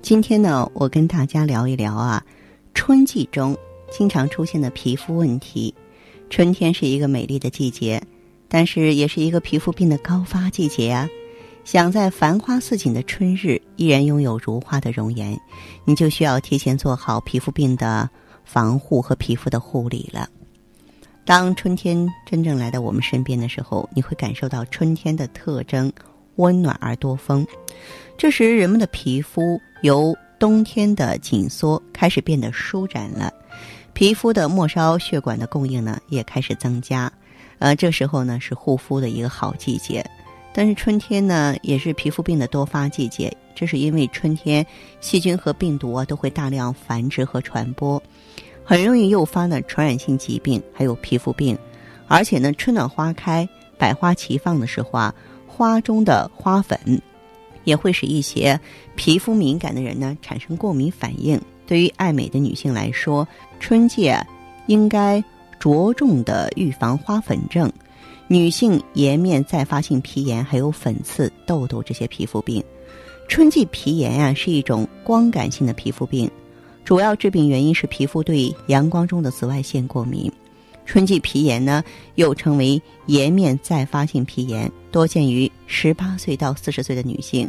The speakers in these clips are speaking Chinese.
今天呢，我跟大家聊一聊啊，春季中经常出现的皮肤问题。春天是一个美丽的季节，但是也是一个皮肤病的高发季节啊。想在繁花似锦的春日依然拥有如花的容颜，你就需要提前做好皮肤病的防护和皮肤的护理了。当春天真正来到我们身边的时候，你会感受到春天的特征：温暖而多风。这时，人们的皮肤由冬天的紧缩开始变得舒展了，皮肤的末梢血管的供应呢也开始增加。呃，这时候呢是护肤的一个好季节。但是春天呢，也是皮肤病的多发季节。这是因为春天细菌和病毒啊都会大量繁殖和传播，很容易诱发呢传染性疾病，还有皮肤病。而且呢，春暖花开、百花齐放的时候啊，花中的花粉也会使一些皮肤敏感的人呢产生过敏反应。对于爱美的女性来说，春季应该着重的预防花粉症。女性颜面再发性皮炎，还有粉刺、痘痘这些皮肤病，春季皮炎呀是一种光感性的皮肤病，主要致病原因是皮肤对阳光中的紫外线过敏。春季皮炎呢又称为颜面再发性皮炎，多见于十八岁到四十岁的女性，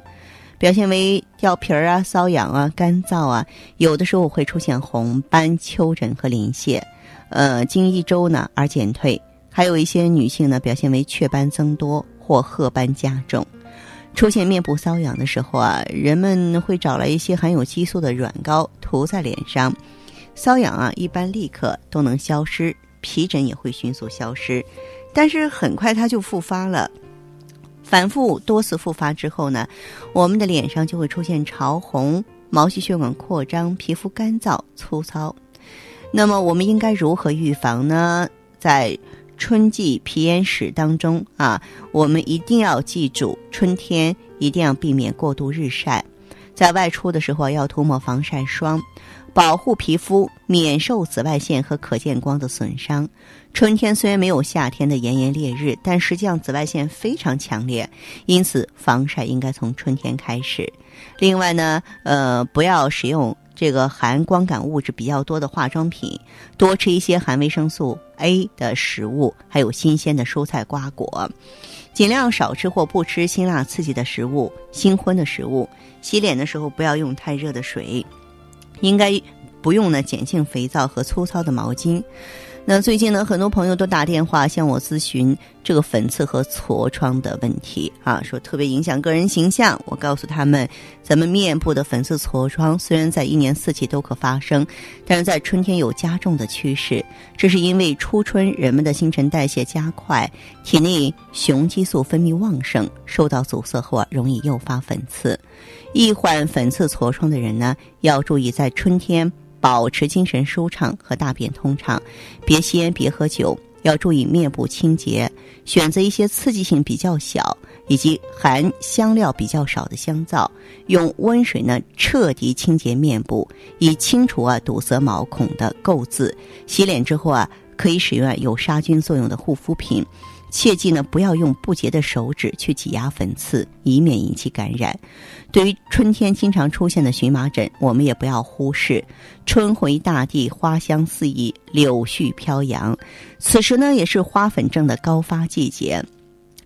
表现为掉皮儿啊、瘙痒啊、干燥啊，有的时候会出现红斑、丘疹和鳞屑，呃，经一周呢而减退。还有一些女性呢，表现为雀斑增多或褐斑加重，出现面部瘙痒的时候啊，人们会找来一些含有激素的软膏涂在脸上，瘙痒啊一般立刻都能消失，皮疹也会迅速消失，但是很快它就复发了。反复多次复发之后呢，我们的脸上就会出现潮红、毛细血管扩张、皮肤干燥粗糙。那么我们应该如何预防呢？在春季皮炎史当中啊，我们一定要记住，春天一定要避免过度日晒，在外出的时候要涂抹防晒霜，保护皮肤免受紫外线和可见光的损伤。春天虽然没有夏天的炎炎烈日，但实际上紫外线非常强烈，因此防晒应该从春天开始。另外呢，呃，不要使用。这个含光感物质比较多的化妆品，多吃一些含维生素 A 的食物，还有新鲜的蔬菜瓜果，尽量少吃或不吃辛辣刺激的食物、辛荤的食物。洗脸的时候不要用太热的水，应该不用呢碱性肥皂和粗糙的毛巾。那最近呢，很多朋友都打电话向我咨询这个粉刺和痤疮的问题啊，说特别影响个人形象。我告诉他们，咱们面部的粉刺、痤疮虽然在一年四季都可发生，但是在春天有加重的趋势。这是因为初春人们的新陈代谢加快，体内雄激素分泌旺盛，受到阻塞后啊，容易诱发粉刺。易患粉刺、痤疮的人呢，要注意在春天。保持精神舒畅和大便通畅，别吸烟，别喝酒，要注意面部清洁，选择一些刺激性比较小以及含香料比较少的香皂，用温水呢彻底清洁面部，以清除啊堵塞毛孔的垢渍。洗脸之后啊，可以使用有杀菌作用的护肤品。切记呢，不要用不洁的手指去挤压粉刺，以免引起感染。对于春天经常出现的荨麻疹，我们也不要忽视。春回大地，花香四溢，柳絮飘扬，此时呢，也是花粉症的高发季节。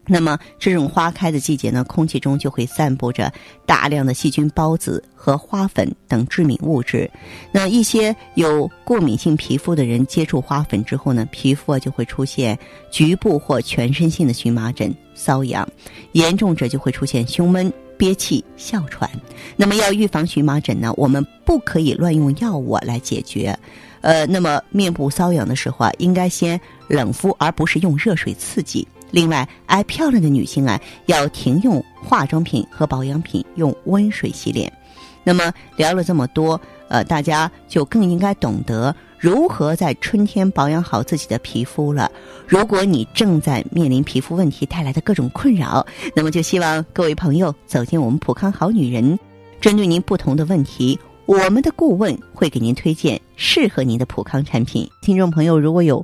那么，这种花开的季节呢，空气中就会散布着大量的细菌孢子和花粉等致敏物质。那一些有过敏性皮肤的人接触花粉之后呢，皮肤啊就会出现局部或全身性的荨麻疹、瘙痒，严重者就会出现胸闷、憋气、哮喘。那么，要预防荨麻疹呢，我们不可以乱用药物来解决。呃，那么面部瘙痒的时候啊，应该先冷敷，而不是用热水刺激。另外，爱漂亮的女性啊，要停用化妆品和保养品，用温水洗脸。那么聊了这么多，呃，大家就更应该懂得如何在春天保养好自己的皮肤了。如果你正在面临皮肤问题带来的各种困扰，那么就希望各位朋友走进我们普康好女人，针对您不同的问题，我们的顾问会给您推荐适合您的普康产品。听众朋友，如果有